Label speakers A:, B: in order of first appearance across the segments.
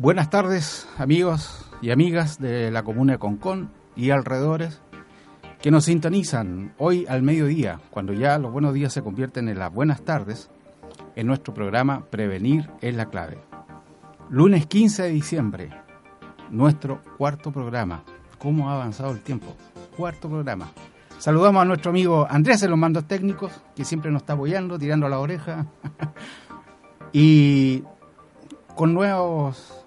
A: Buenas tardes, amigos y amigas de la comuna de Concón y alrededores que nos sintonizan hoy al mediodía, cuando ya los buenos días se convierten en las buenas tardes, en nuestro programa Prevenir es la clave. Lunes 15 de diciembre, nuestro cuarto programa. ¿Cómo ha avanzado el tiempo? Cuarto programa. Saludamos a nuestro amigo Andrés en los mandos técnicos, que siempre nos está apoyando, tirando a la oreja. y con nuevos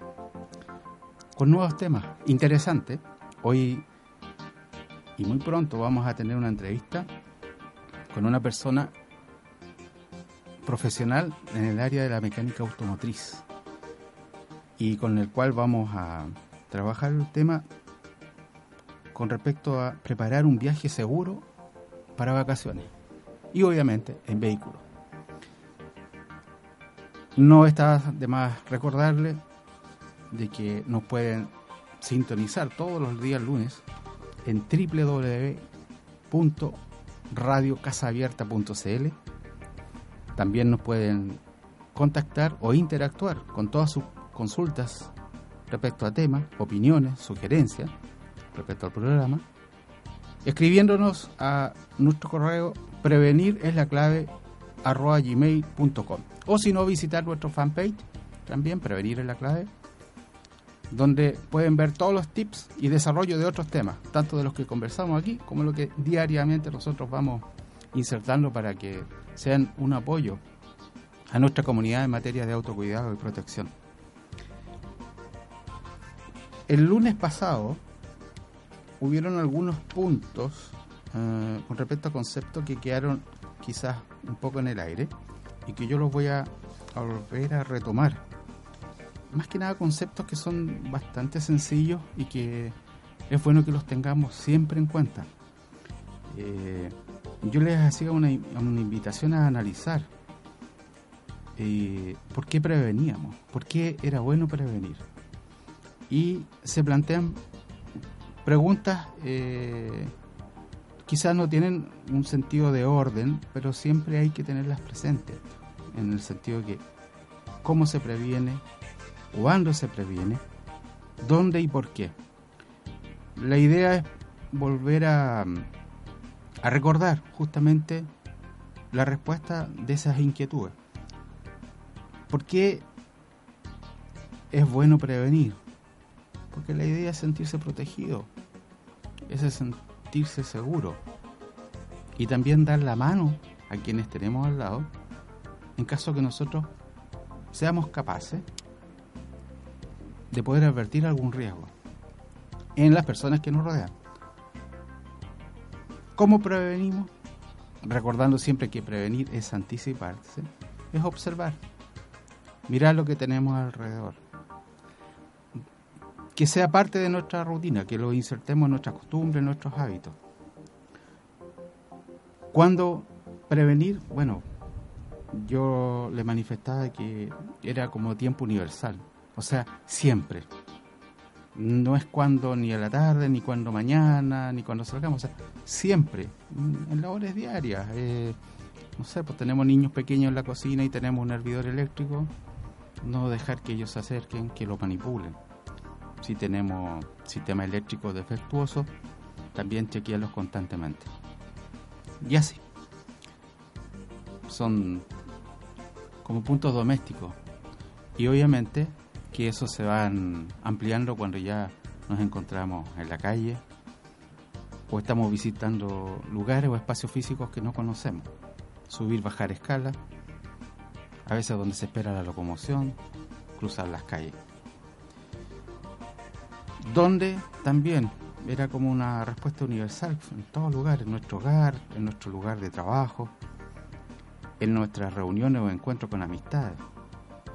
A: con nuevos temas interesantes. Hoy y muy pronto vamos a tener una entrevista con una persona profesional en el área de la mecánica automotriz y con el cual vamos a trabajar el tema con respecto a preparar un viaje seguro para vacaciones y obviamente en vehículo. No está de más recordarle de que nos pueden sintonizar todos los días lunes en www.radiocasaabierta.cl. También nos pueden contactar o interactuar con todas sus consultas respecto a temas, opiniones, sugerencias respecto al programa, escribiéndonos a nuestro correo prevenir es la clave arroba gmail.com o si no visitar nuestro fanpage también prevenir es la clave donde pueden ver todos los tips y desarrollo de otros temas, tanto de los que conversamos aquí como lo que diariamente nosotros vamos insertando para que sean un apoyo a nuestra comunidad en materia de autocuidado y protección. El lunes pasado hubieron algunos puntos eh, con respecto a conceptos que quedaron quizás un poco en el aire y que yo los voy a volver a retomar más que nada conceptos que son bastante sencillos y que es bueno que los tengamos siempre en cuenta. Eh, yo les hacía una, invitación a analizar eh, por qué preveníamos, por qué era bueno prevenir. Y se plantean preguntas, eh, quizás no tienen un sentido de orden, pero siempre hay que tenerlas presentes, en el sentido de que cómo se previene, cuándo se previene, dónde y por qué. La idea es volver a, recordar justamente la respuesta de esas inquietudes. ¿Por qué es bueno prevenir? Porque la idea es sentirse protegido, es sentirse seguro y también dar la mano a quienes tenemos al lado en caso que nosotros seamos capaces de poder advertir algún riesgo en las personas que nos rodean. ¿Cómo prevenimos? Recordando siempre que prevenir es anticiparse, es observar, mirar lo que tenemos alrededor. Que sea parte de nuestra rutina, que lo insertemos en nuestras costumbres, en nuestros hábitos. ¿Cuándo prevenir? Bueno, yo le manifestaba que era como tiempo universal. O sea, siempre. No es cuando ni a la tarde, ni cuando mañana, ni cuando salgamos. O sea, siempre. En labores diarias. Eh, no sé, pues tenemos niños pequeños en la cocina y tenemos un hervidor eléctrico. No dejar que ellos se acerquen, que lo manipulen. Si tenemos sistema eléctrico defectuoso, también chequearlos constantemente. Y así. Son como puntos domésticos. Y obviamente que eso se van ampliando cuando ya nos encontramos en la calle o estamos visitando lugares o espacios físicos que no conocemos. Subir, bajar escala, a veces donde se espera la locomoción, cruzar las calles. Donde también era como una respuesta universal en todo lugar, en nuestro hogar, en nuestro lugar de trabajo, en nuestras reuniones o encuentros con amistades,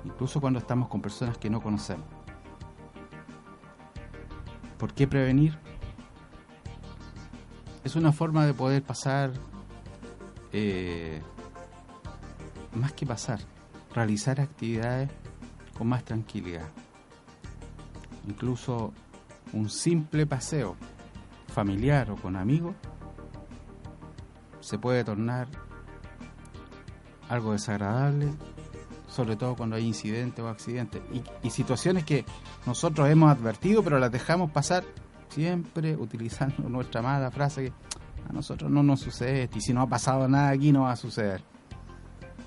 A: incluso cuando estamos con personas que no conocemos. ¿Por qué prevenir? Es una forma de poder pasar, eh, más que pasar, realizar actividades con más tranquilidad. Incluso un simple paseo familiar o con amigos se puede tornar algo desagradable, sobre todo cuando hay incidentes o accidentes y, situaciones que nosotros hemos advertido pero las dejamos pasar siempre utilizando nuestra mala frase que a nosotros no nos sucede y si no ha pasado nada aquí no va a suceder.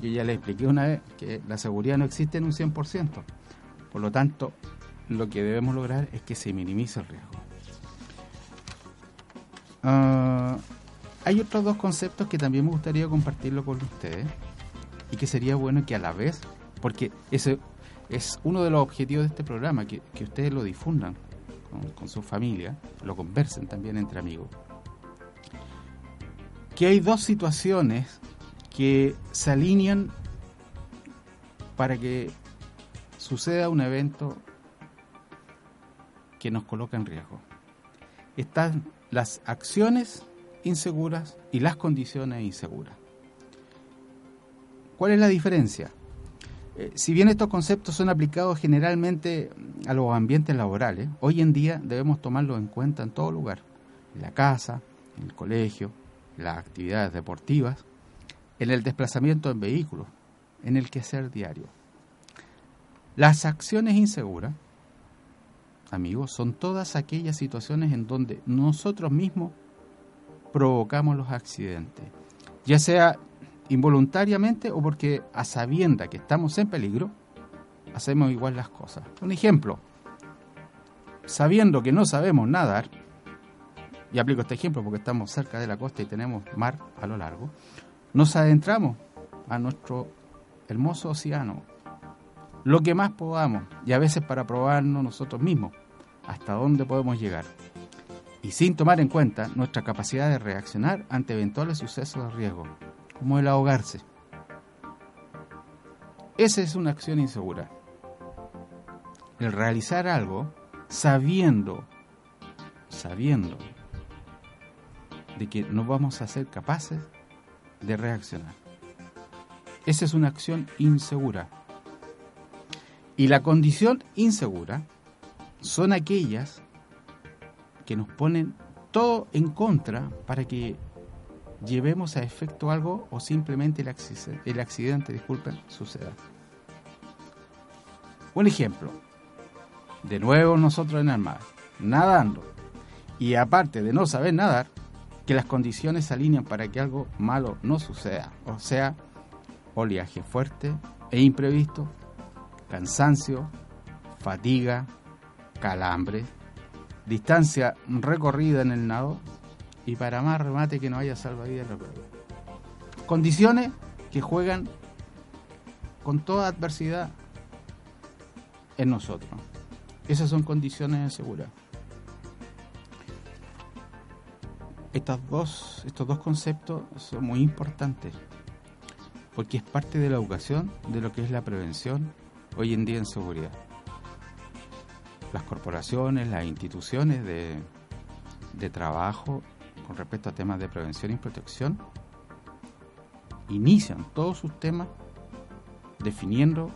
A: Yo ya le expliqué una vez que la seguridad no existe en un 100%. Por lo tanto, lo que debemos lograr es que se minimice el riesgo. Ah, hay otros dos conceptos que también me gustaría compartirlo con ustedes y que sería bueno que a la vez, porque ese es uno de los objetivos de este programa, que, ustedes lo difundan con, su familia, lo conversen también entre amigos. Que hay dos situaciones que se alinean para que suceda un evento que nos coloca en riesgo. Están las acciones inseguras y las condiciones inseguras. ¿Cuál es la diferencia? Eh, si bien estos conceptos son aplicados generalmente a los ambientes laborales, hoy en día debemos tomarlos en cuenta en todo lugar, en la casa, en el colegio, las actividades deportivas, en el desplazamiento en vehículos, en el quehacer diario. Las acciones inseguras amigos, son todas aquellas situaciones en donde nosotros mismos provocamos los accidentes, ya sea involuntariamente o porque a sabienda que estamos en peligro, hacemos igual las cosas. Un ejemplo, sabiendo que no sabemos nadar, y aplico este ejemplo porque estamos cerca de la costa y tenemos mar a lo largo, nos adentramos a nuestro hermoso océano, lo que más podamos, y a veces para probarnos nosotros mismos hasta dónde podemos llegar, y sin tomar en cuenta nuestra capacidad de reaccionar ante eventuales sucesos de riesgo, como el ahogarse. Esa es una acción insegura. El realizar algo sabiendo, sabiendo de que no vamos a ser capaces de reaccionar. Esa es una acción insegura. Y la condición insegura son aquellas que nos ponen todo en contra para que llevemos a efecto algo o simplemente el accidente, disculpen, suceda. Un ejemplo, de nuevo nosotros en el mar, nadando, y aparte de no saber nadar, que las condiciones se alinean para que algo malo no suceda, o sea, oleaje fuerte e imprevisto, cansancio, fatiga, calambre, distancia recorrida en el nado y para más remate que no haya salvavidas Condiciones que juegan con toda adversidad en nosotros. Esas son condiciones de seguridad. Estas dos, estos dos conceptos son muy importantes porque es parte de la educación de lo que es la prevención hoy en día en seguridad las corporaciones, las instituciones de, trabajo con respecto a temas de prevención y protección inician todos sus temas definiendo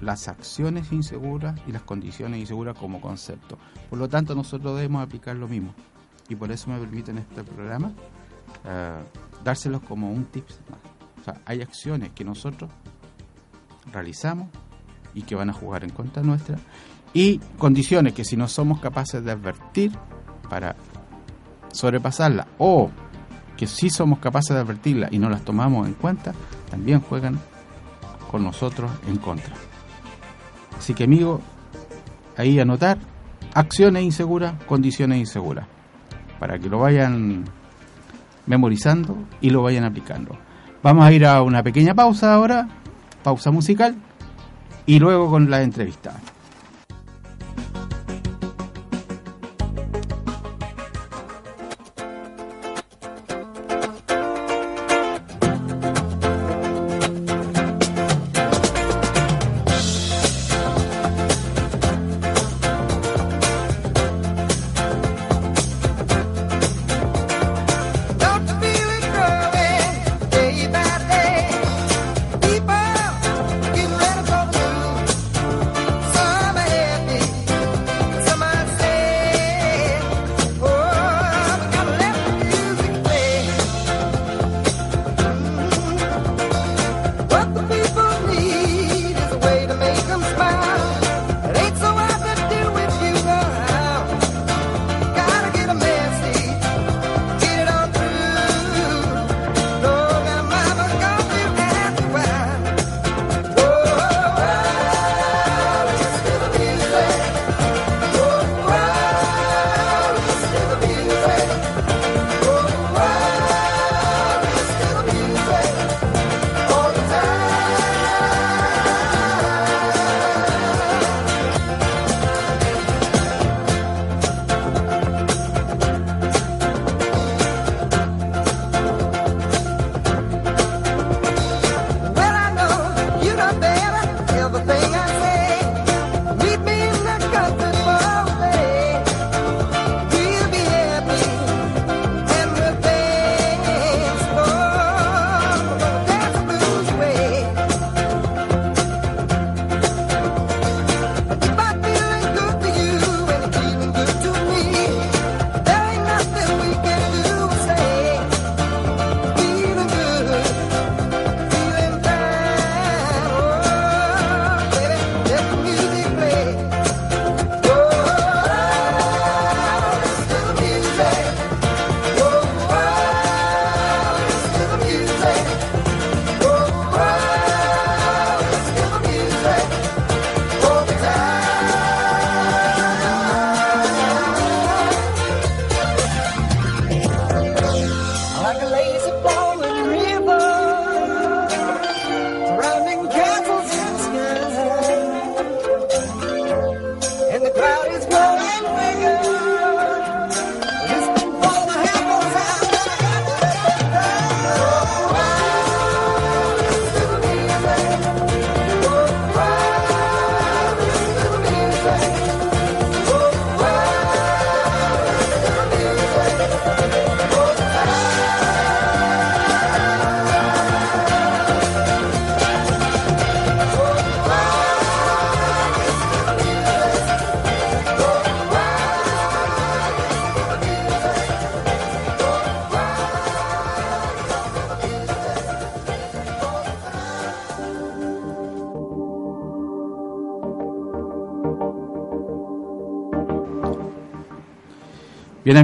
A: las acciones inseguras y las condiciones inseguras como concepto. Por lo tanto, nosotros debemos aplicar lo mismo. Y por eso me permiten este programa eh, dárselos como un tips O sea, hay acciones que nosotros realizamos y que van a jugar en contra nuestra y condiciones que si no somos capaces de advertir para sobrepasarla o que si somos capaces de advertirla y no las tomamos en cuenta, también juegan con nosotros en contra. Así que amigo, ahí anotar acciones inseguras, condiciones inseguras, para que lo vayan memorizando y lo vayan aplicando. Vamos a ir a una pequeña pausa ahora, pausa musical, y luego con la entrevista.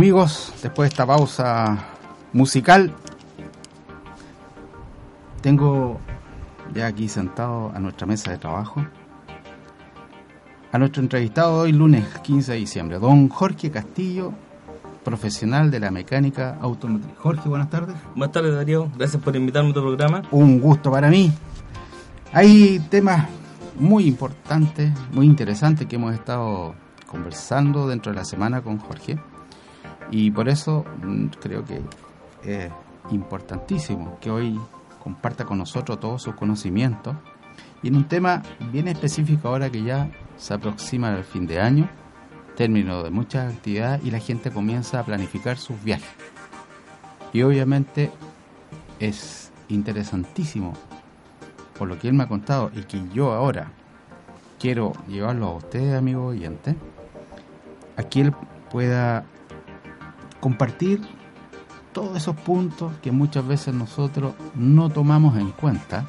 A: Amigos, después de esta pausa musical, tengo ya aquí sentado a nuestra mesa de trabajo a nuestro entrevistado hoy lunes 15 de diciembre, don Jorge Castillo, profesional de la mecánica automotriz. Jorge, buenas tardes.
B: Buenas tardes Darío, gracias por invitarme a tu programa.
A: Un gusto para mí. Hay temas muy importantes, muy interesantes que hemos estado conversando dentro de la semana con Jorge y por eso mm, creo que es importantísimo que hoy comparta con nosotros todos sus conocimientos y en un tema bien específico ahora que ya se aproxima el fin de año, término de muchas actividades y la gente comienza a planificar sus viajes. Y obviamente es interesantísimo, por lo que él me ha contado y que yo ahora quiero llevarlo a ustedes, amigos oyentes, a que él pueda compartir todos esos puntos que muchas veces nosotros no tomamos en cuenta,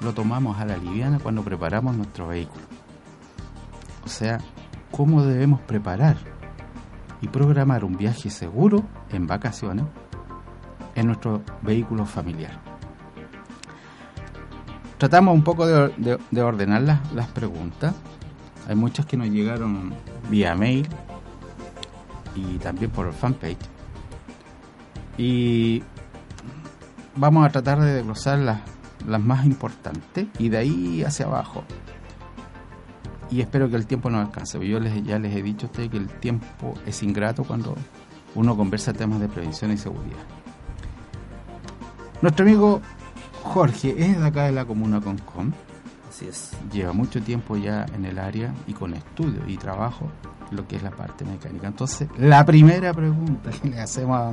A: lo tomamos a la liviana cuando preparamos nuestro vehículo. O sea, cómo debemos preparar y programar un viaje seguro en vacaciones en nuestro vehículo familiar. Tratamos un poco de, ordenar las, las preguntas. Hay muchas que nos llegaron vía mail y también por el fanpage. Y vamos a tratar de desglosar las, las más importantes y de ahí hacia abajo y espero que el tiempo no alcance. Yo les, ya les he dicho a ustedes que el tiempo es ingrato cuando uno conversa temas de prevención y seguridad. Nuestro amigo Jorge es de acá de la comuna Concom.
B: Así es.
A: Lleva mucho tiempo ya en el área y con estudio y trabajo lo que es la parte mecánica. Entonces, la primera pregunta que le hacemos a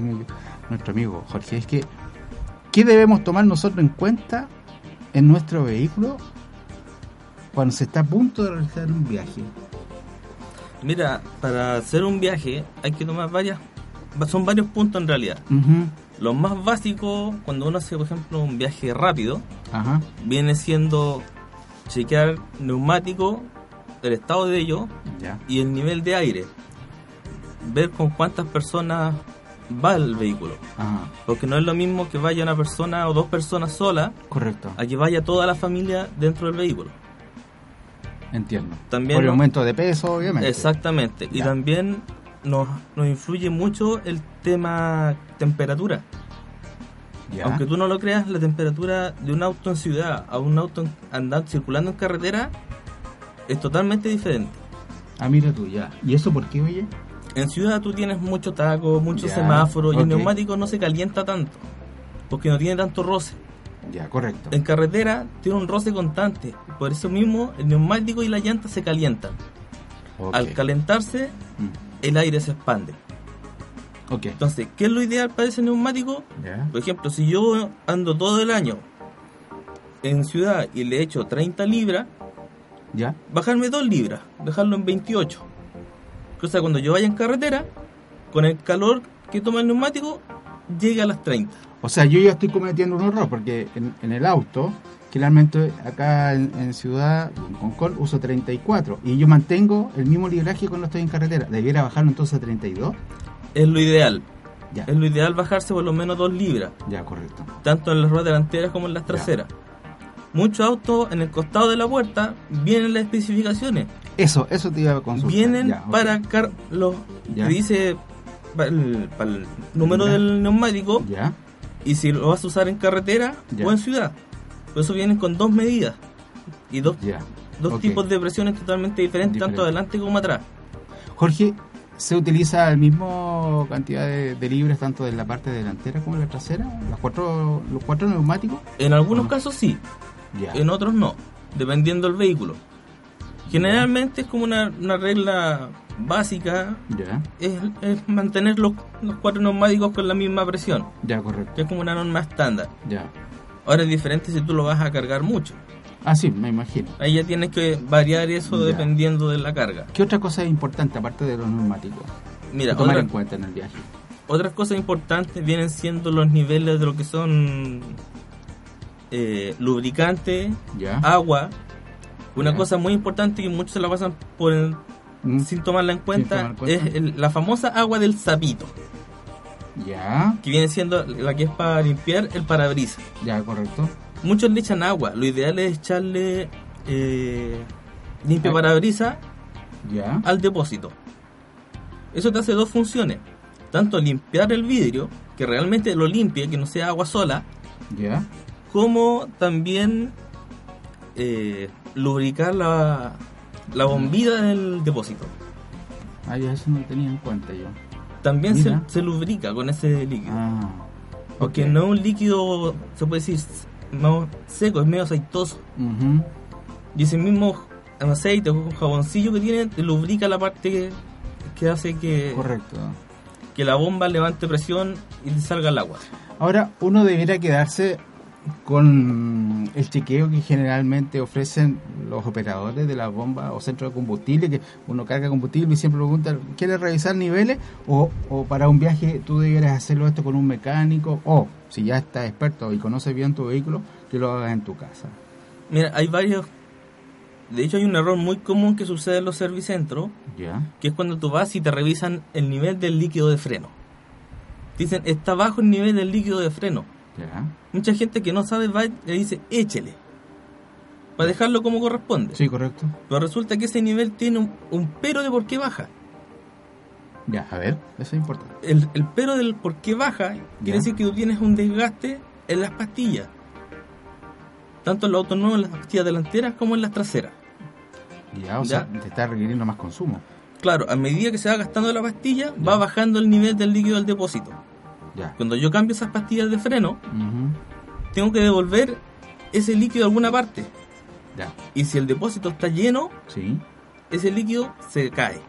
A: nuestro amigo Jorge es que, ¿qué debemos tomar nosotros en cuenta en nuestro vehículo cuando se está a punto de realizar un viaje?
B: Mira, para hacer un viaje hay que tomar varias, son varios puntos en realidad. Lo más básico, cuando uno hace, por ejemplo, un viaje rápido, viene siendo chequear neumático, el estado de ello y el nivel de aire. Ver con cuántas personas va el vehículo. Porque no es lo mismo que vaya una persona o dos personas solas
A: Correcto.
B: a que vaya toda la familia dentro del vehículo.
A: Entiendo.
B: También
A: Por el aumento de peso, obviamente.
B: Exactamente. Y también nos, nos influye mucho el tema temperatura. Aunque tú no lo creas, la temperatura de un auto en ciudad a un auto andando circulando en carretera es totalmente diferente.
A: Ah, mira tú, ya. ¿Y eso por qué, oye?
B: En ciudad tú tienes mucho taco, mucho semáforo y el neumático no se calienta tanto porque no tiene tanto roce.
A: Ya, correcto.
B: En carretera tiene un roce constante. Por eso mismo el neumático y la llanta se calientan. Al calentarse, mm. el aire se expande.
A: Okay.
B: Entonces, ¿qué es lo ideal para ese neumático? Por ejemplo, si yo ando todo el año en ciudad y le echo 30 libras,
A: ¿Ya?
B: bajarme 2 libras, dejarlo en 28. O sea, cuando yo vaya en carretera, con el calor que toma el neumático, llega a las 30.
A: O sea, yo ya estoy cometiendo un error porque en, el auto, generalmente acá en, ciudad, en Concord, uso 34 y yo mantengo el mismo libraje cuando estoy en carretera. ¿Debiera bajarlo entonces a 32?
B: Es lo ideal. Ya. Es lo ideal bajarse por lo menos 2 libras.
A: Ya, correcto.
B: Tanto en las ruedas delanteras como en las traseras. Muchos autos en el costado de la puerta vienen las especificaciones.
A: Eso, eso te iba a consultar.
B: Vienen para los que dice para el, número del neumático.
A: Ya
B: y si lo vas a usar en carretera o en ciudad. Por eso vienen con dos medidas y dos, dos tipos de presiones totalmente diferentes, tanto adelante como atrás.
A: Jorge, ¿se utiliza la misma cantidad de, libres tanto en la parte delantera como en la trasera? ¿Los cuatro, los cuatro neumáticos?
B: En algunos casos sí, en otros no, dependiendo del vehículo. Generalmente es como una, una regla básica es, mantener los, cuatro neumáticos con la misma presión.
A: Ya, correcto.
B: Que es como una norma estándar.
A: Ya.
B: Ahora es diferente si tú lo vas a cargar mucho.
A: Ah, sí, me imagino.
B: Ahí ya tienes que variar eso dependiendo de la carga.
A: ¿Qué otra cosa es importante aparte de los neumáticos?
B: Mira,
A: tomar en cuenta en el viaje.
B: Otras cosas importantes vienen siendo los niveles de lo que son eh, lubricante, agua. Una cosa muy importante que muchos se la pasan por mm. sin tomarla en cuenta, es la famosa agua del sapito.
A: Ya.
B: Que viene siendo la que es para limpiar el parabrisas.
A: Ya, correcto.
B: Muchos le echan agua. Lo ideal es echarle eh, limpio parabrisas al depósito. Eso te hace dos funciones. Tanto limpiar el vidrio, que realmente lo limpie, que no sea agua sola.
A: Ya.
B: Como también eh, lubricar la, la bombilla del depósito.
A: Ah, ya eso no tenía en cuenta yo.
B: También se, lubrica con ese líquido. Ah, porque no es un líquido, se puede decir, seco, es medio aceitoso. Y ese mismo aceite o jaboncillo que tiene lubrica la parte que, hace que,
A: Correcto.
B: que la bomba levante presión y salga el agua.
A: Ahora, uno debería quedarse con el chequeo que generalmente ofrecen los operadores de la bomba o centro de combustible, que uno carga combustible y siempre pregunta, ¿quieres revisar niveles? O, o para un viaje tú deberías hacerlo esto con un mecánico, o si ya estás experto y conoces bien tu vehículo, que lo hagas en tu casa.
B: Mira, hay varios de hecho, hay un error muy común que sucede en los servicentros, que es cuando tú vas y te revisan el nivel del líquido de freno. Dicen, está bajo el nivel del líquido de freno. Mucha gente que no sabe va y le dice, échele. Para dejarlo como corresponde.
A: Sí, correcto.
B: Pero resulta que ese nivel tiene un, pero de por qué baja.
A: Ya, a ver, eso es importante.
B: El, pero del por qué baja quiere decir que tú tienes un desgaste en las pastillas. Tanto en los autos nuevos, en las pastillas delanteras como en las traseras.
A: Ya, o sea, te está requiriendo más consumo.
B: Claro, a medida que se va gastando la pastilla, va bajando el nivel del líquido del depósito.
A: Ya.
B: Cuando yo cambio esas pastillas de freno, tengo que devolver ese líquido a alguna parte.
A: Ya.
B: Y si el depósito está lleno,
A: sí.
B: ese líquido se cae.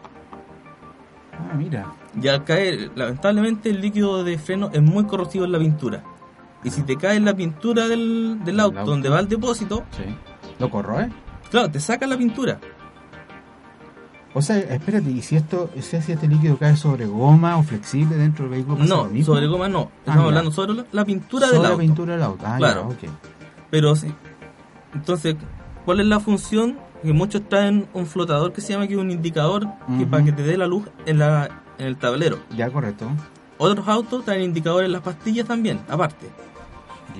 A: Ah, mira.
B: Y al caer, lamentablemente el líquido de freno es muy corrosivo en la pintura. Y si te cae en la pintura del, auto, donde va el depósito,
A: sí. ¿lo corroe?
B: Claro, te saca la pintura.
A: O sea, espérate, ¿y si esto, si este líquido cae sobre goma o flexible dentro del vehículo?
B: No, sobre goma no. Ah, Estamos hablando sobre la, pintura del auto.
A: la pintura del auto, ah,
B: claro. Pero sí. Entonces, ¿cuál es la función? Que muchos traen un flotador que se llama que un indicador que para que te dé la luz en, la, en el tablero.
A: Ya, correcto.
B: Otros autos traen indicadores en las pastillas también, aparte.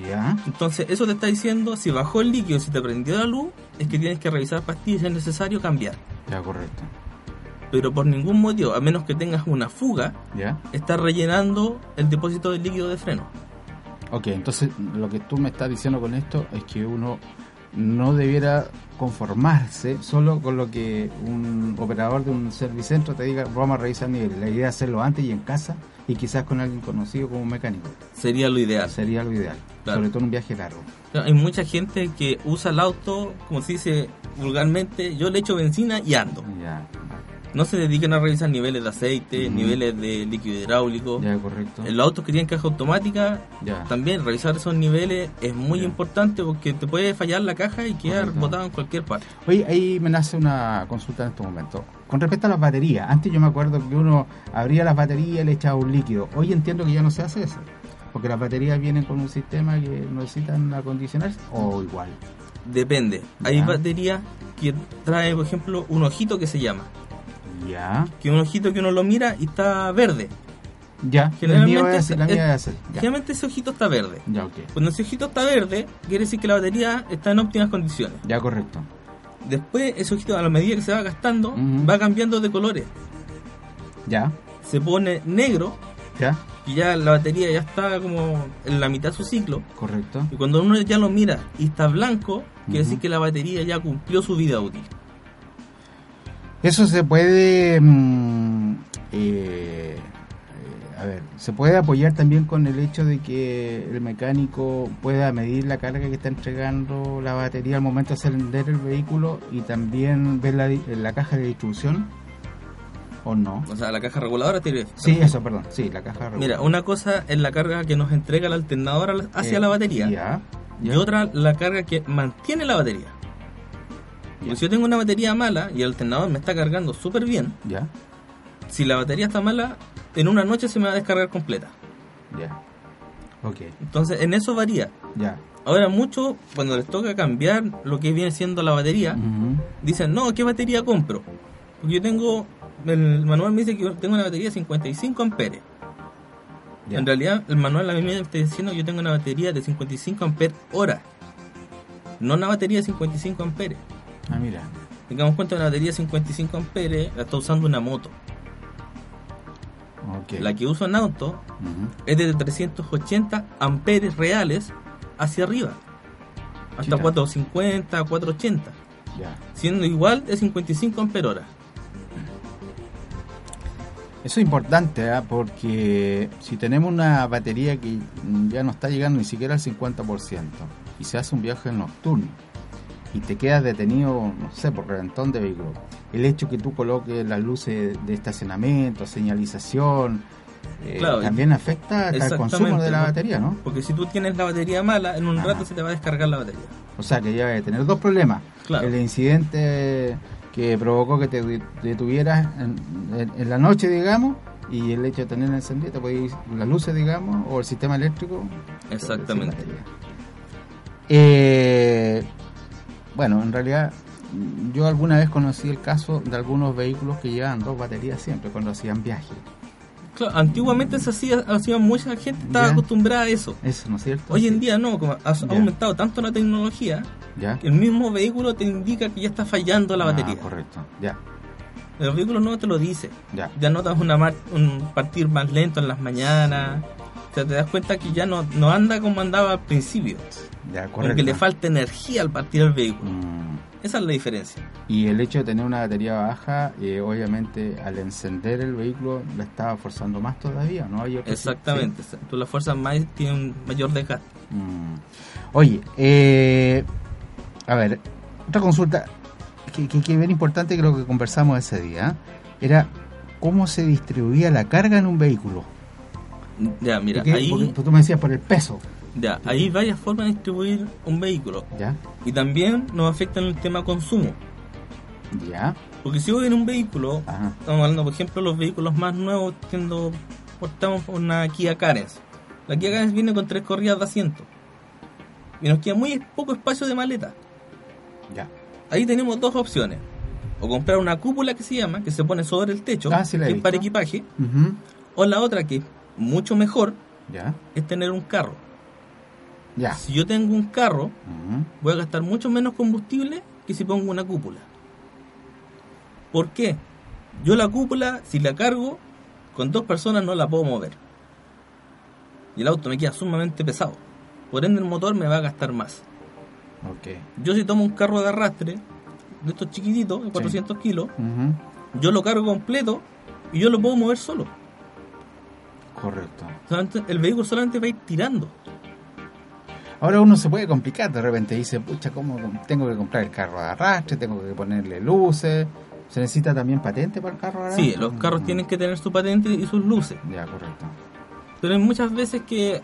A: Ya.
B: Entonces, eso te está diciendo, si bajó el líquido, si te prendió la luz, es que tienes que revisar pastillas si es necesario cambiar.
A: Ya, correcto.
B: Pero por ningún motivo, a menos que tengas una fuga,
A: ya.
B: está rellenando el depósito de líquido de freno.
A: Ok, entonces lo que tú me estás diciendo con esto es que uno no debiera conformarse solo con lo que un operador de un servicentro te diga, vamos a revisar niveles. La idea es hacerlo antes y en casa y quizás con alguien conocido como un mecánico.
B: Sería lo ideal.
A: Sería lo ideal, sobre todo en un viaje largo.
B: Hay mucha gente que usa el auto, como se dice vulgarmente, yo le echo benzina y ando.
A: Ya
B: no se dediquen a revisar niveles de aceite, niveles de líquido hidráulico.
A: Ya, correcto.
B: En los autos que tienen caja automática, también revisar esos niveles es muy importante porque te puede fallar la caja y quedar botado en cualquier parte.
A: Oye, ahí me nace una consulta en este momento. Con respecto a las baterías, antes yo me acuerdo que uno abría las baterías y le echaba un líquido. Hoy entiendo que ya no se hace eso. Porque las baterías vienen con un sistema que necesitan acondicionarse o igual.
B: Depende. Hay baterías que trae, por ejemplo, un ojito que se llama
A: ya.
B: Que un ojito que uno lo mira y está verde.
A: Ya,
B: generalmente, generalmente ese ojito está verde.
A: Ya,
B: Cuando ese ojito está verde, quiere decir que la batería está en óptimas condiciones.
A: Ya, correcto.
B: Después, ese ojito, a la medida que se va gastando, va cambiando de colores.
A: Ya.
B: Se pone negro.
A: Ya.
B: Y ya la batería ya está como en la mitad de su ciclo.
A: Correcto.
B: Y cuando uno ya lo mira y está blanco, quiere decir que la batería ya cumplió su vida útil.
A: Eso se puede, mm, eh, eh, a ver, se puede apoyar también con el hecho de que el mecánico pueda medir la carga que está entregando la batería al momento de encender el vehículo y también ver la, la caja de distribución. ¿O no?
B: O sea, la caja reguladora tiene...
A: Sí, eso, perdón. Sí, la caja reguladora.
B: Mira, una cosa es la carga que nos entrega el alternador hacia eh, la batería. Y otra, la carga que mantiene la batería. Pues si yo tengo una batería mala y el alternador me está cargando súper bien,
A: ya.
B: si la batería está mala, en una noche se me va a descargar completa.
A: Ya. Ok.
B: Entonces, en eso varía.
A: Ya.
B: Ahora, mucho cuando les toca cambiar lo que viene siendo la batería, dicen, no, ¿qué batería compro? Porque yo tengo, el manual me dice que tengo una batería de 55 amperes. En realidad, el manual a mí me está diciendo que yo tengo una batería de 55 amperes hora. No una batería de 55 amperes.
A: Ah, mira.
B: Tengamos cuenta que una batería de 55 amperes la está usando una moto. La que uso en auto es de 380 amperes reales hacia arriba. Hasta 450, 480. Siendo igual de 55 amperes hora.
A: Eso es importante, ¿ah? porque si tenemos una batería que ya no está llegando ni siquiera al 50% y se hace un viaje nocturno y te quedas detenido, no sé, por reventón de vehículo, el hecho que tú coloques las luces de estacionamiento, señalización, eh, también afecta al consumo de la batería, ¿no?
B: Porque si tú tienes la batería mala, en un rato se te va a descargar la batería.
A: O sea que ya va a tener dos problemas. El incidente que provocó que te detuvieras en, la noche, digamos, y el hecho de tener encendido, te puede ir las luces, digamos, o el sistema eléctrico.
B: Exactamente.
A: Eh, bueno, en realidad yo alguna vez conocí el caso de algunos vehículos que llevaban dos baterías siempre cuando hacían viajes.
B: Claro, antiguamente se hacía, hacía mucha gente estaba acostumbrada a eso.
A: Eso, ¿no es cierto?
B: Hoy en día no, como ha, aumentado tanto la tecnología, ¿Ya? que el mismo vehículo te indica que ya está fallando la ah, batería.
A: correcto, ya.
B: Los vehículos no te lo dice. Ya. Ya notas una un partir más lento en las mañanas. Te das cuenta que ya no, no anda como andaba al principio. Ya. Porque le falta energía al partir el vehículo. Mm. Esa es la diferencia.
A: Y el hecho de tener una batería baja, eh, obviamente al encender el vehículo la estaba forzando más todavía, ¿no?
B: Exactamente, tú la fuerzas más tiene un mayor desgaste. Mm.
A: Oye, eh, a ver, otra consulta que, que, que bien importante que lo que conversamos ese día, ¿eh? era cómo se distribuía la carga en un vehículo.
B: Ya, mira, ahí...
A: tú me decías por el peso.
B: Ya, hay varias formas de distribuir un vehículo.
A: Ya.
B: Y también nos afecta en el tema consumo.
A: Ya.
B: Porque si voy en un vehículo, estamos hablando, por ejemplo, los vehículos más nuevos, tiendo, portamos una Kia Carens. La Kia Carens viene con tres corridas de asiento. Y nos queda muy poco espacio de maleta.
A: Ya.
B: Ahí tenemos dos opciones. O comprar una cúpula que se llama, que se pone sobre el techo,
A: ah, que
B: es para equipaje. O la otra, que mucho mejor,
A: ya.
B: es tener un carro. Si yo tengo un carro, voy a gastar mucho menos combustible que si pongo una cúpula. ¿Por qué? Yo la cúpula, si la cargo, con dos personas no la puedo mover. Y el auto me queda sumamente pesado. Por ende el motor me va a gastar más.
A: Okay.
B: Yo si tomo un carro de arrastre, de estos chiquititos, de 400 kilos, yo lo cargo completo y yo lo puedo mover solo.
A: Correcto.
B: el vehículo solamente va a ir tirando.
A: Ahora uno se puede complicar, de repente dice, pucha, ¿cómo tengo que comprar el carro de arrastre? Tengo que ponerle luces. ¿Se necesita también patente para el carro de arrastre?
B: Sí, los carros mm. tienen que tener su patente y sus luces.
A: Ya, correcto.
B: Pero hay muchas veces que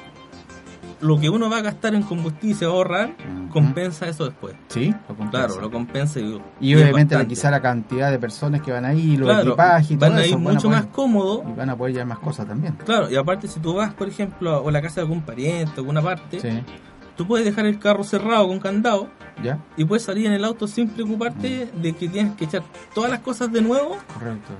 B: lo que uno va a gastar en combustible y se va a ahorrar, compensa eso después.
A: Sí,
B: lo compensa. Claro, lo compensa. Y,
A: y obviamente quizá la cantidad de personas que van ahí, los equipajes y
B: todo van a ir mucho más cómodo.
A: Y van a poder llevar más cosas también.
B: Claro, y aparte si tú vas, por ejemplo, a la casa de algún pariente, alguna parte, sí tú puedes dejar el carro cerrado con candado
A: ¿Ya?
B: y puedes salir en el auto sin preocuparte mm. de que tienes que echar todas las cosas de nuevo.
A: Correcto.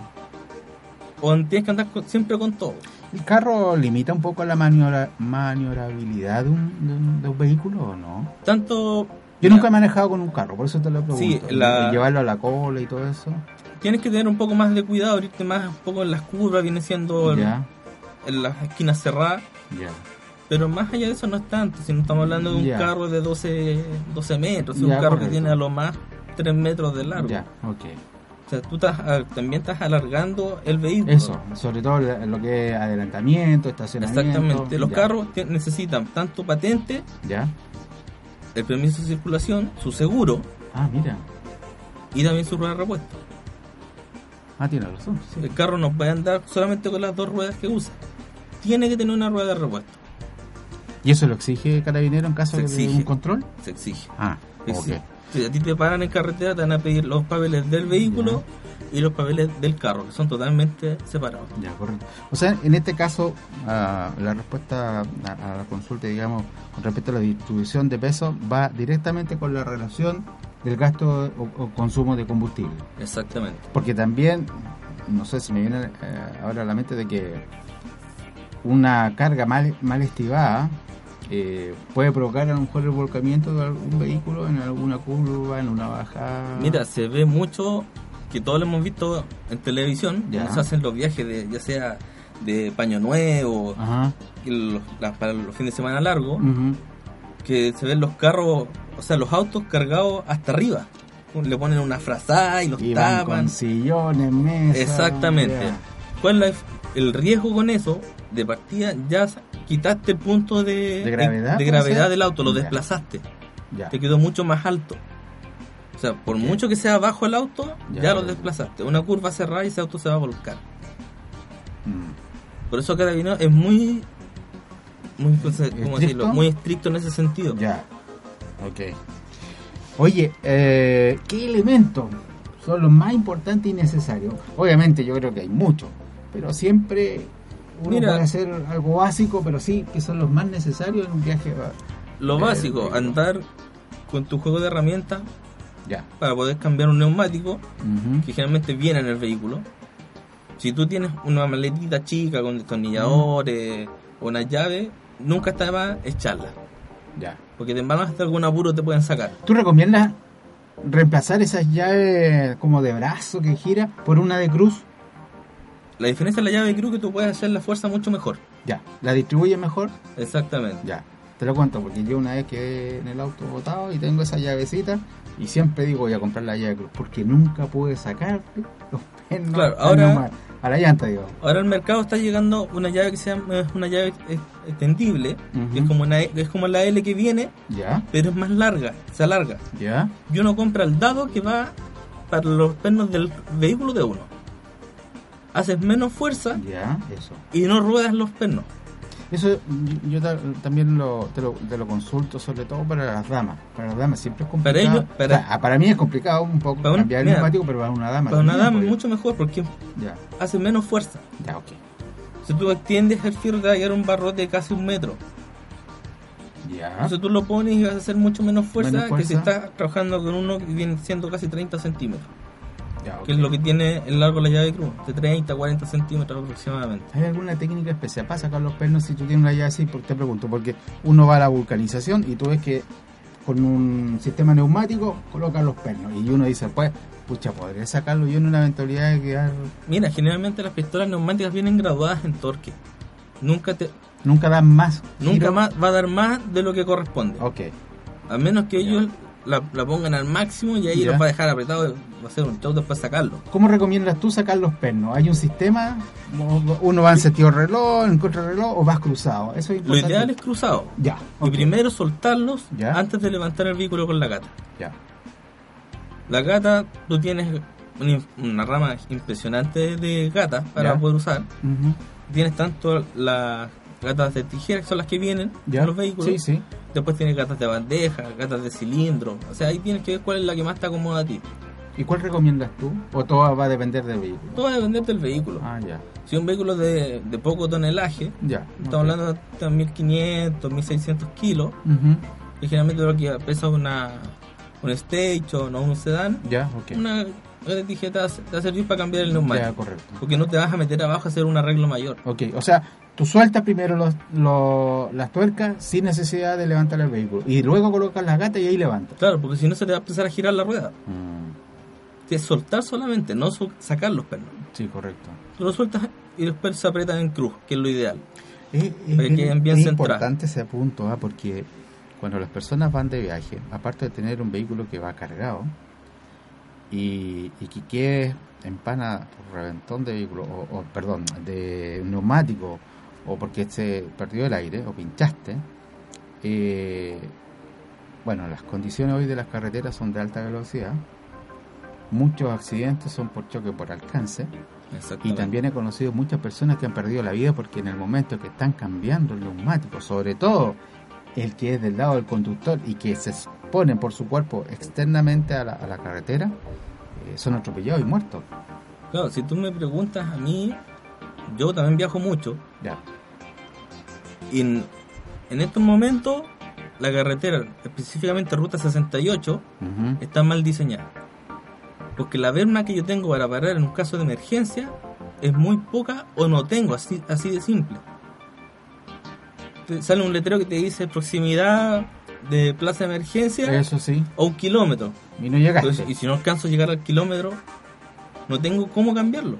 B: O tienes que andar siempre con todo.
A: ¿El carro limita un poco la maniobrabilidad de un, de, un, vehículo o no?
B: Tanto...
A: Yo nunca he manejado con un carro, por eso te lo pregunto.
B: Sí, llevarlo
A: a la cola y todo eso.
B: Tienes que tener un poco más de cuidado, abrirte más un poco en las curvas, viene siendo en las esquinas cerradas.
A: Ya.
B: Pero más allá de eso no es tanto, si no estamos hablando de un carro de 12, 12 metros, un carro que tiene a lo más 3 metros de largo.
A: Ya, ok.
B: O sea, tú estás, también estás alargando el vehículo.
A: Eso, sobre todo lo que es adelantamiento, estacionamiento.
B: Exactamente, los carros necesitan tanto patente,
A: ya
B: el permiso de circulación, su seguro.
A: Ah, mira.
B: Y también su rueda de repuesto.
A: Ah, tiene razón.
B: El carro no puede andar solamente con las dos ruedas que usa. Tiene que tener una rueda de repuesto.
A: ¿Y eso lo exige Carabinero en caso de un control?
B: Se exige.
A: Ah,
B: Si a ti te paran en carretera, te van a pedir los papeles del vehículo y los papeles del carro, que son totalmente separados.
A: Ya, correcto. O sea, en este caso, la respuesta a, la consulta, digamos, con respecto a la distribución de peso, va directamente con la relación del gasto o, consumo de combustible.
B: Exactamente.
A: Porque también, no sé si me viene eh, ahora a la mente de que una carga mal, mal estivada eh, puede provocar a lo mejor el volcamiento de algún vehículo en alguna curva, en una bajada.
B: Mira, se ve mucho que todos lo hemos visto en televisión, ya. se hacen los viajes de ya sea de paño nuevo, para los fines de semana largos, que se ven los carros, o sea, los autos cargados hasta arriba. Le ponen una frazada y los tapan.
A: Con sillones, mesas.
B: Exactamente. ¿Cuál es el riesgo con eso? De partida ya quitaste el punto de, gravedad, del auto, lo desplazaste. Te quedó mucho más alto. O sea, por mucho que sea bajo el auto, ya, lo desplazaste. Una curva cerrada y ese auto se va a volcar. Mm. Por eso Carabinero es muy muy, ¿cómo decirlo? muy estricto en ese sentido.
A: Ya, ok. Oye, eh, ¿qué elementos son los más importantes y necesarios? Obviamente yo creo que hay muchos, pero siempre uno puede hacer algo básico, pero sí que son los más necesarios en un viaje.
B: Lo eh, básico, andar con tu juego de herramientas ya. para poder cambiar un neumático, que generalmente viene en el vehículo. Si tú tienes una maletita chica con destornilladores o una llave, nunca está de más echarla. Ya. Porque de más hasta algún apuro te pueden sacar.
A: ¿Tú recomiendas reemplazar esas llaves como de brazo que gira por una de cruz?
B: La diferencia de la llave de cruz que tú puedes hacer la fuerza mucho mejor.
A: Ya. ¿La distribuye mejor?
B: Exactamente.
A: Ya. Te lo cuento porque yo una vez quedé en el auto botado y tengo esa llavecita y siempre digo voy a comprar la llave de cruz porque nunca pude sacar los penos.
B: Claro, ahora
A: a la llanta, digo.
B: Ahora al mercado está llegando una llave que se llama, una llave extendible, que es como una es como la L que viene,
A: ya.
B: pero es más larga, se alarga.
A: Ya.
B: Y uno compra el dado que va para los pernos del vehículo de uno. Haces menos fuerza
A: ya, eso.
B: y no ruedas los pernos.
A: Eso yo también lo te, lo, te, lo, consulto, sobre todo para las damas. Para las damas siempre es complicado.
B: Para, ellos, para,
A: para mí es complicado un poco cambiar el neumático, pero para una dama.
B: Para una dama es mucho mejor porque hace menos fuerza.
A: Ya, ok.
B: Si tú extiendes el fierro, te va a llegar un barrote de casi un metro.
A: Ya.
B: Entonces tú lo pones y vas a hacer mucho menos fuerza, que si estás trabajando con uno que viene siendo casi 30 centímetros que es lo que tiene el largo de la llave de cruz, de 30 a 40 centímetros aproximadamente.
A: ¿Hay alguna técnica especial para sacar los pernos si tú tienes una llave así? Te pregunto, porque uno va a la vulcanización y tú ves que con un sistema neumático colocan los pernos y uno dice, pues, pucha, podría sacarlo yo en una eventualidad de quedar...
B: Mira, generalmente las pistolas neumáticas vienen graduadas en torque. Nunca te...
A: Nunca dan más.
B: Nunca más va a dar más de lo que corresponde.
A: Ok.
B: A menos que ellos la, pongan al máximo y ahí los va a dejar apretados, va a ser un show después sacarlo.
A: ¿Cómo recomiendas tú sacar los pernos? ¿Hay un sistema? ¿Uno va en sentido reloj, en reloj o vas cruzado? Eso
B: Lo ideal es cruzado.
A: Ya.
B: Y primero soltarlos antes de levantar el vehículo con la gata.
A: Ya.
B: La gata, tú tienes una, rama impresionante de gatas para poder usar. Tienes tanto las gatas de tijera, que son las que vienen en los vehículos.
A: Sí, sí
B: Después tienes gatas de bandeja, gatas de cilindro. O sea, ahí tienes que ver cuál es la que más te acomoda a ti.
A: ¿Y cuál recomiendas tú? ¿O todo va a depender del vehículo?
B: Todo va a depender del vehículo.
A: Ah, ya.
B: Si un vehículo de, de poco tonelaje,
A: ya,
B: estamos hablando de 1500, 1600 kilos, y generalmente lo que pesa una, un station o un sedán,
A: ya, okay.
B: una tijeta te va a servir para cambiar el neumático.
A: Ya, correcto.
B: Porque no te vas a meter abajo a hacer un arreglo mayor.
A: Ok, o sea, Tú sueltas primero los, las tuercas sin necesidad de levantar el vehículo y luego colocas las gatas y ahí levantas.
B: Claro, porque si no se te va a empezar a girar la rueda. Mm. Tienes soltar solamente, no sacar los pernos.
A: Sí, correcto.
B: Tú lo sueltas y los pernos se apretan en cruz, que es lo ideal.
A: Es, es, importante ese punto, ¿ah? porque cuando las personas van de viaje, aparte de tener un vehículo que va cargado y, y que quede en pana por reventón de vehículo, o, o perdón, de neumático o porque se perdió el aire o pinchaste, eh, bueno, las condiciones hoy de las carreteras son de alta velocidad, muchos accidentes son por choque por alcance, y también he conocido muchas personas que han perdido la vida porque en el momento que están cambiando el neumático, sobre todo el que es del lado del conductor y que se exponen por su cuerpo externamente a la, carretera, eh, son atropellados y muertos.
B: Claro, si tú me preguntas a mí, yo también viajo mucho.
A: Ya.
B: Y en, estos momentos la carretera, específicamente ruta 68, está mal diseñada. Porque la verma que yo tengo para parar en un caso de emergencia es muy poca o no tengo, así, así de simple. sale un letrero que te dice proximidad de plaza de emergencia.
A: Eso sí.
B: O un kilómetro.
A: Y no llegaste.
B: y si no alcanzo a llegar al kilómetro, no tengo cómo cambiarlo.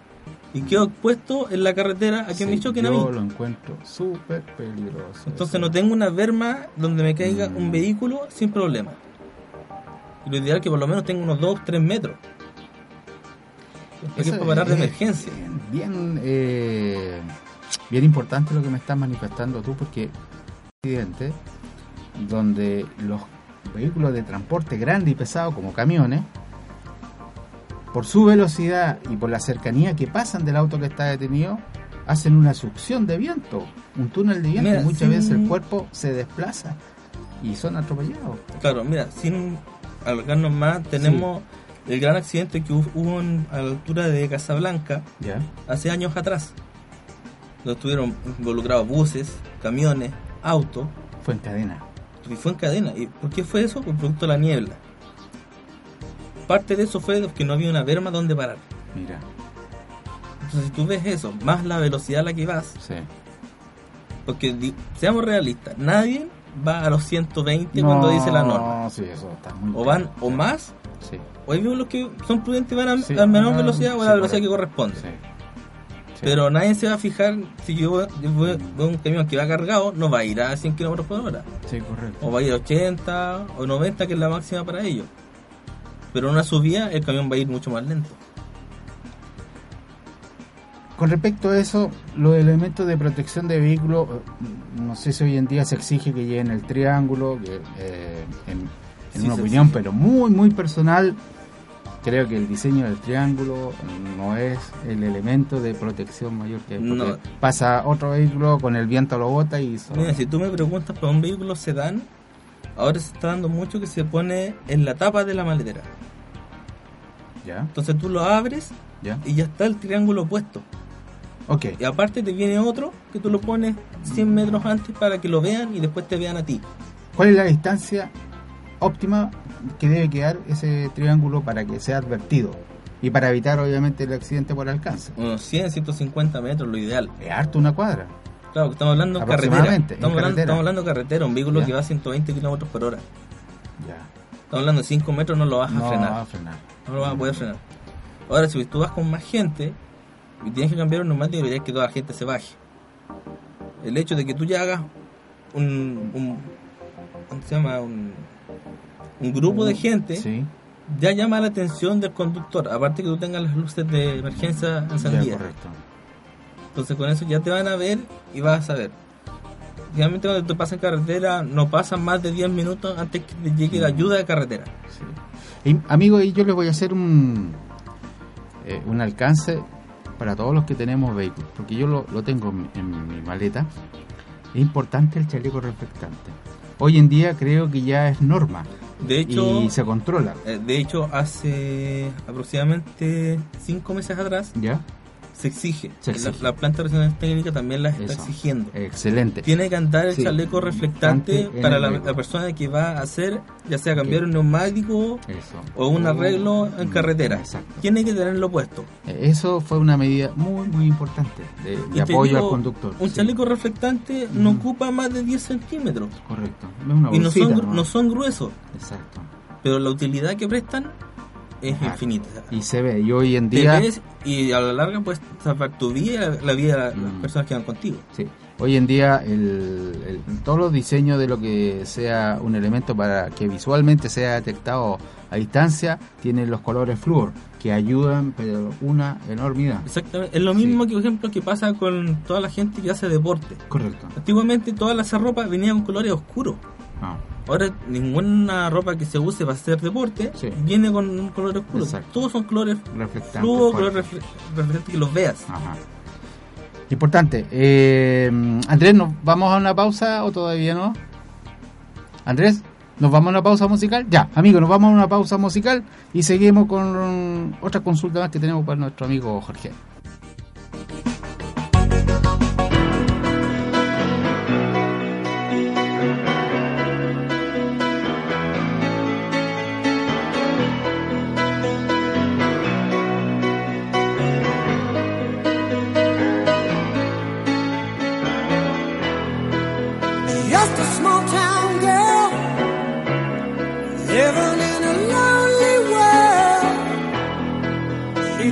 B: Y quedo puesto en la carretera a que me choquen a mí.
A: Yo lo encuentro súper peligroso.
B: Entonces no tengo una verma donde me caiga un mm. vehículo sin problema. Y lo ideal es que por lo menos tenga unos 2, 3 metros. Eso es para parar de emergencia.
A: Bien, eh, bien importante lo que me estás manifestando tú, porque accidente donde los vehículos de transporte grande y pesado como camiones por su velocidad y por la cercanía que pasan del auto que está detenido, hacen una succión de viento, un túnel de viento, y muchas veces el cuerpo se desplaza y son atropellados.
B: Claro, mira, sin alargarnos más, tenemos el gran accidente que hubo a la altura de Casablanca hace años atrás, donde estuvieron involucrados buses, camiones, autos.
A: Fue en cadena.
B: Y fue en cadena. ¿Y por qué fue eso? Por producto de la niebla parte de eso fue que no había una verma donde parar.
A: Mira.
B: Entonces, si tú ves eso, más la velocidad a la que vas.
A: Sí.
B: Porque, seamos realistas, nadie va a los 120 cuando dice la norma.
A: No, sí, eso está muy
B: O van o más. Sí. O hay los que son prudentes y van a, menor velocidad o a la velocidad que corresponde. Sí. Pero nadie se va a fijar si yo, veo un camión que va cargado, no va a ir a 100 km por hora.
A: Sí, correcto.
B: O va a ir a 80 o 90, que es la máxima para ellos. Pero en una subida el camión va a ir mucho más lento.
A: Con respecto a eso, los elementos de protección de vehículos, no sé si hoy en día se exige que lleven el triángulo, que, eh, en, una opinión, pero muy, muy personal, creo que el diseño del triángulo no es el elemento de protección mayor que no. pasa otro vehículo con el viento lo bota y
B: Mira, si tú me preguntas por un vehículo sedán ahora se está dando mucho que se pone en la tapa de la maletera.
A: ¿Ya?
B: Entonces tú lo abres y ya está el triángulo puesto.
A: Ok.
B: Y aparte te viene otro que tú lo pones 100 metros antes para que lo vean y después te vean a ti.
A: ¿Cuál es la distancia óptima que debe quedar ese triángulo para que sea advertido? Y para evitar obviamente el accidente por alcance.
B: Unos 100, 150 metros, lo ideal.
A: Es harto una cuadra.
B: Claro, estamos hablando de carretera. Estamos, Hablando, estamos hablando de carretera, un vehículo que va a 120 kilómetros por hora.
A: Ya.
B: Estamos hablando de 5 metros, no lo vas a
A: no
B: frenar.
A: Va a frenar.
B: No lo vas a poder frenar. Ahora, si tú vas con más gente y tienes que cambiar un neumático, deberías que toda la gente se baje. El hecho de que tú ya hagas un. un ¿Cómo se llama? Un, un grupo de gente. Ya llama la atención del conductor, aparte que tú tengas las luces de emergencia encendidas.
A: correcto.
B: Entonces con eso ya te van a ver y vas a saber. Realmente cuando te pasas en carretera no pasan más de 10 minutos antes que te llegue la ayuda de carretera.
A: Sí. Y, amigo, y yo les voy a hacer un, eh, un alcance para todos los que tenemos vehículos, porque yo lo, lo tengo en, mi maleta. Es importante el chaleco reflectante. Hoy en día creo que ya es norma.
B: De hecho,
A: y se controla.
B: Eh, de hecho, hace aproximadamente 5 meses atrás,
A: ¿Ya?
B: Se exige. La, planta de resonancia técnica también la está exigiendo.
A: Excelente.
B: Tiene que andar el chaleco reflectante para la, persona que va a hacer, ya sea cambiar un neumático o un arreglo en mm, carretera. Tiene que tenerlo puesto.
A: Eso fue una medida muy, muy importante de, apoyo al conductor.
B: Un chaleco reflectante no ocupa más de 10 centímetros.
A: Correcto.
B: y no son, no son gruesos.
A: Exacto.
B: Pero la utilidad que prestan es infinita.
A: Y se ve, y hoy en día...
B: y a la larga pues salvar tu vida la vida de las mm. personas que van contigo.
A: Sí. Hoy en día el, todos los diseños de lo que sea un elemento para que visualmente sea detectado a distancia tienen los colores flúor que ayudan pero una enormidad.
B: Exactamente, es lo mismo que por ejemplo que pasa con toda la gente que hace deporte.
A: Correcto.
B: Antiguamente toda esa ropa venía con colores oscuros. Ah. Ahora ninguna ropa que se use para hacer deporte viene con colores oscuros. Todos son colores reflectantes, colores reflectantes que los veas.
A: Importante. Eh, Andrés, ¿nos vamos a una pausa o todavía no? Andrés, ¿nos vamos a una pausa musical? Ya, amigo, nos vamos a una pausa musical y seguimos con otra consulta más que tenemos para nuestro amigo Jorge.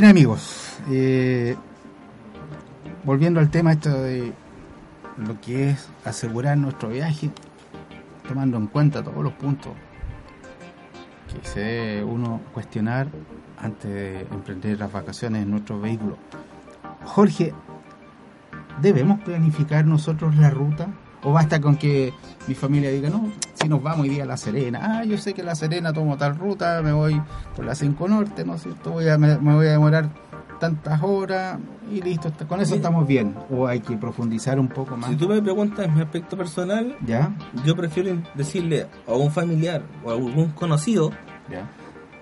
A: Bien amigos, eh, volviendo al tema esto de lo que es asegurar nuestro viaje, tomando en cuenta todos los puntos que se debe uno cuestionar antes de emprender las vacaciones en nuestro vehículo. Jorge, ¿debemos planificar nosotros la ruta? ¿O basta con que mi familia diga, no, si nos vamos hoy día a La Serena, ah, yo sé que La Serena tomo tal ruta, me voy por la 5 Norte, ¿no es cierto? Voy a, me, voy a demorar tantas horas y listo, con eso estamos bien. O hay que profundizar un poco más.
B: Si tú me preguntas en mi aspecto personal,
A: ¿Ya?
B: yo prefiero decirle a un familiar o a algún conocido, ¿Ya?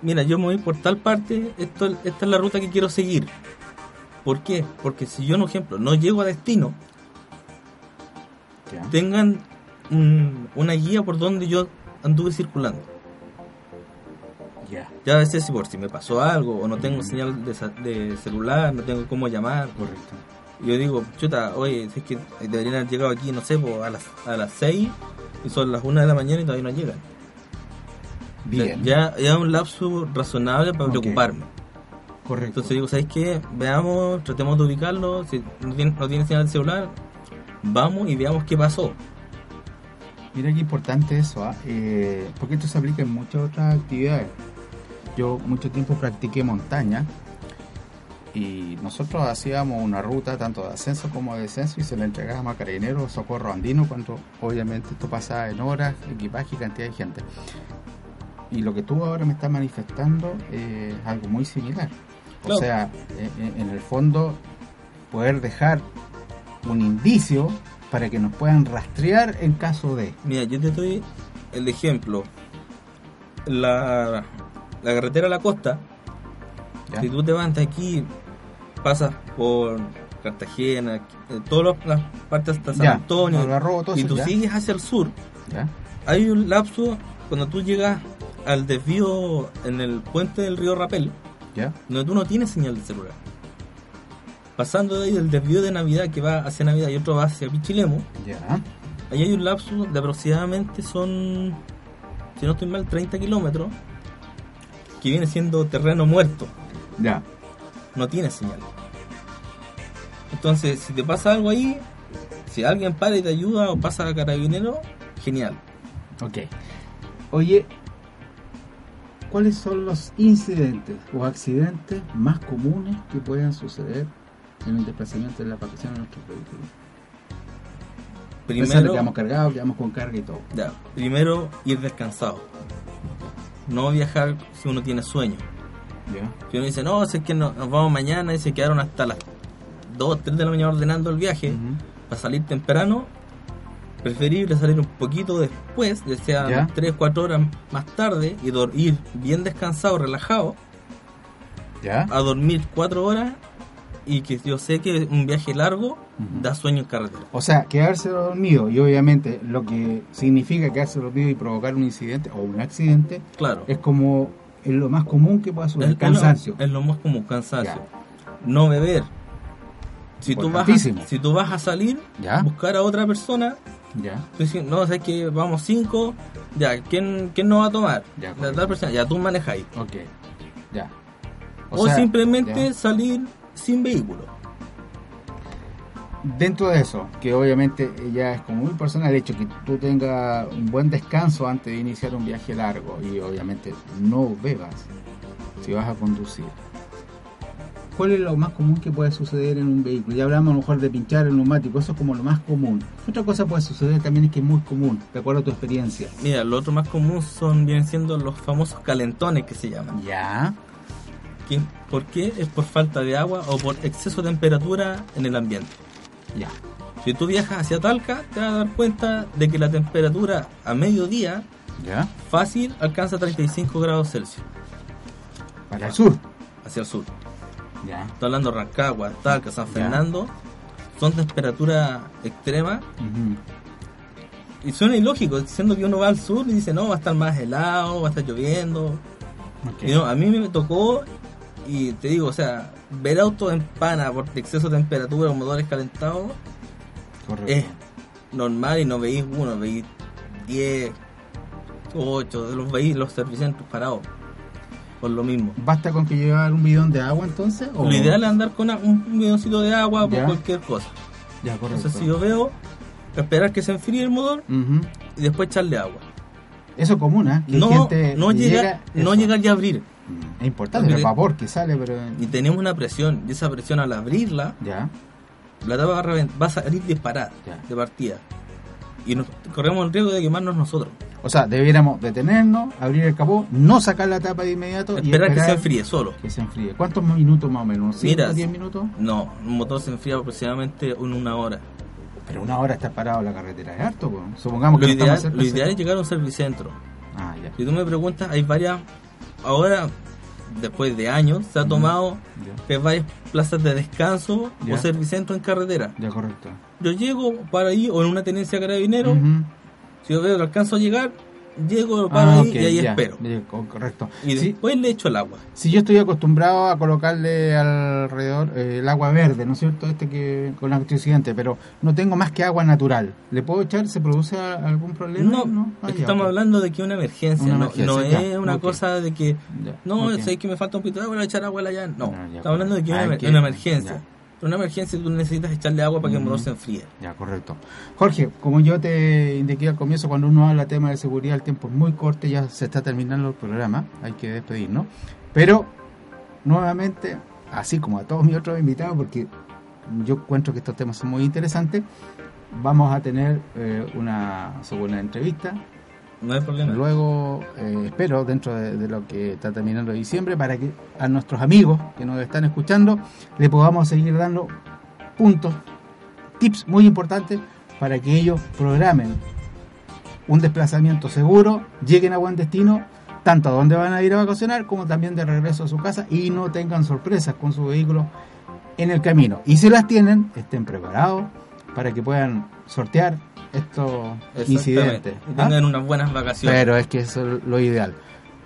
B: mira, yo me voy por tal parte, esto, esta es la ruta que quiero seguir. ¿Por qué? Porque si yo, por ejemplo, no llego a destino, tengan una guía por donde yo anduve circulando.
A: Ya.
B: Ya a veces si por si me pasó algo o no tengo señal de, celular, no tengo cómo llamar.
A: Correcto.
B: Yo digo, chuta, oye, es que deberían haber llegado aquí, no sé, a las, a las 6 y son las 1 de la mañana y todavía no llegan.
A: Bien.
B: Ya, ya un lapso razonable para preocuparme.
A: Correcto.
B: Entonces digo, ¿sabes qué? Veamos, tratemos de ubicarlo. Si no tiene, no tiene señal de celular, vamos y veamos qué pasó.
A: Mira qué importante eso, ¿ah? eh, porque esto se aplica en muchas otras actividades. yo mucho tiempo practiqué montaña y nosotros hacíamos una ruta tanto de ascenso como de descenso y se la entregábamos a carabineros socorro andino cuando obviamente esto pasaba en horas, equipaje y cantidad de gente. Y lo que tú ahora me estás manifestando es algo muy similar. O sea, e, e, en el fondo, poder dejar un indicio para que nos puedan rastrear en caso de.
B: Mira, yo te doy el ejemplo. La, la carretera a la costa, si tú te vas de aquí, pasas por Cartagena, eh, todas las partes hasta San Antonio, y tú sigues hacia el sur, hay un lapso cuando tú llegas al desvío en el puente del río Rapel, donde tú no tienes señal de celular. Pasando de ahí del desvío de Navidad que va hacia Navidad y otro va hacia Pichilemo, ahí hay un lapso de aproximadamente son, si no estoy mal, 30 kilómetros, que viene siendo terreno muerto.
A: Ya.
B: No tiene señal. Entonces, si te pasa algo ahí, si alguien para y te ayuda o pasa a carabinero, genial.
A: Ok. Oye, ¿cuáles son los incidentes o accidentes más comunes que puedan suceder en el desplazamiento de la vacación de nuestros vehículos? Primero, que vamos cargados, que vamos con carga y todo.
B: Ya, primero ir descansado. No viajar si uno tiene sueño. Si uno dice, no, es que nos vamos mañana y se quedaron hasta las 2, 3 de la mañana ordenando el viaje para salir temprano, preferible salir un poquito después, ya sea 3, 4 horas más tarde y ir bien descansado, relajado, ¿Ya? a dormir 4 horas y que yo sé que un viaje largo da sueño en carretera.
A: O sea, quedarse dormido y obviamente lo que significa quedarse dormido y provocar un incidente o un accidente
B: claro.
A: es como es lo más común que pueda suceder, cansancio.
B: Es lo, más común, cansancio. No beber. Si tú, vas a, si tú vas a salir, ¿Ya? buscar a otra persona, ya. no, sé que vamos cinco, ya, ¿quién, quién nos va a tomar? Ya, la otra persona, ya tú manejáis.
A: Ok, ya.
B: O, simplemente salir sin vehículo.
A: Dentro de eso, que obviamente ya es como muy personal el hecho que tú tengas un buen descanso antes de iniciar un viaje largo y obviamente no bebas si vas a conducir. ¿Cuál es lo más común que puede suceder en un vehículo? Ya hablamos a lo mejor de pinchar el neumático, eso es como lo más común. Otra cosa puede suceder también es que es muy común, de acuerdo a tu experiencia.
B: Mira, lo otro más común son, vienen siendo los famosos calentones que se llaman.
A: Ya.
B: ¿Por qué? Es por falta de agua o por exceso de temperatura en el ambiente.
A: Ya.
B: Si tú viajas hacia Talca, te vas a dar cuenta de que la temperatura a mediodía
A: ¿Ya?
B: fácil alcanza 35 grados Celsius.
A: ¿Hacia el sur?
B: Hacia el sur. Ya. Estoy hablando de Rancagua, Talca, San Fernando. Son temperaturas extremas. Y suena ilógico, diciendo que uno va al sur y dice, no, va a estar más helado, va a estar lloviendo. a mí me tocó, y te digo, o sea, ver autos en pana por exceso de temperatura o motores calentados es normal y no veis uno, veis 10, 8, los veis los servicios parados. Por lo mismo.
A: ¿Basta con que llevar un bidón de agua entonces?
B: Lo ideal es andar con un bidoncito de agua por cualquier cosa.
A: Ya, correcto.
B: Entonces, si yo veo, esperar que se enfríe el motor y después echarle agua.
A: Eso es común, ¿eh?
B: no, no, llega, no llegar ya a abrir.
A: Es importante el vapor que sale, pero...
B: Y tenemos una presión, y esa presión al abrirla,
A: ya.
B: la tapa va a, salir disparada de partida. Y nos corremos el riesgo de quemarnos nosotros.
A: O sea, debiéramos detenernos, abrir el capó, no sacar la tapa de inmediato
B: esperar y esperar que se enfríe solo.
A: Que se enfríe. ¿Cuántos minutos más o menos? ¿5 10 minutos?
B: No, un motor se enfría aproximadamente en una hora.
A: Pero una hora está parado la carretera, es harto. Supongamos
B: que
A: lo,
B: ideal, lo ideal es llegar a un servicentro.
A: Ah, ya.
B: Si tú me preguntas, hay varias ahora, después de años, se ha tomado varias plazas de descanso o servicentro en carretera.
A: Ya, correcto.
B: Yo llego para ahí o en una tenencia carabinero, si yo veo que alcanzo a llegar, llego para ah, ahí y ahí espero.
A: correcto.
B: Y después le echo el agua.
A: Si yo estoy acostumbrado a colocarle alrededor eh, el agua verde, ¿no es cierto? Este que con la antioxidante, pero no tengo más que agua natural. ¿Le puedo echar? ¿Se produce algún problema?
B: No, no. es que estamos hablando de que una emergencia, no, es una cosa de que no, sé que me falta un pito de agua, voy a echar agua allá. No, estamos hablando de que es una, emergencia. Una emergencia tú necesitas echarle agua para que el motor se enfríe.
A: Ya, correcto. Jorge, como yo te indiqué al comienzo, cuando uno habla de tema de seguridad, el tiempo es muy corto, ya se está terminando el programa, hay que despedirnos. Pero, nuevamente, así como a todos mis otros invitados, porque yo encuentro que estos temas son muy interesantes, vamos a tener eh, una segunda entrevista.
B: No hay problema.
A: Luego, eh, espero, dentro de, lo que está terminando diciembre, para que a nuestros amigos que nos están escuchando le podamos seguir dando puntos, tips muy importantes para que ellos programen un desplazamiento seguro, lleguen a buen destino, tanto a donde van a ir a vacacionar como también de regreso a su casa y no tengan sorpresas con su vehículo en el camino. Y si las tienen, estén preparados para que puedan sortear estos incidentes.
B: Y tengan ¿ah? unas buenas vacaciones.
A: Pero es que eso es lo ideal.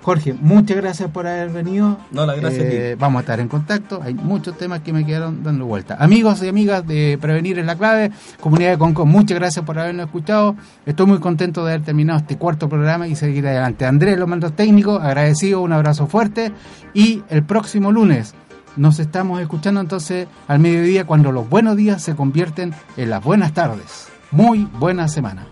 A: Jorge, muchas gracias por haber venido.
B: No, la gracias.
A: Eh, vamos a estar en contacto. Hay muchos temas que me quedaron dando vuelta. Amigos y amigas de Prevenir en la Clave, comunidad de Conco, muchas gracias por habernos escuchado. Estoy muy contento de haber terminado este cuarto programa y seguir adelante. Andrés, los mandos técnicos, agradecido, un abrazo fuerte. Y el próximo lunes nos estamos escuchando entonces al mediodía cuando los buenos días se convierten en las buenas tardes. Muy buena semana.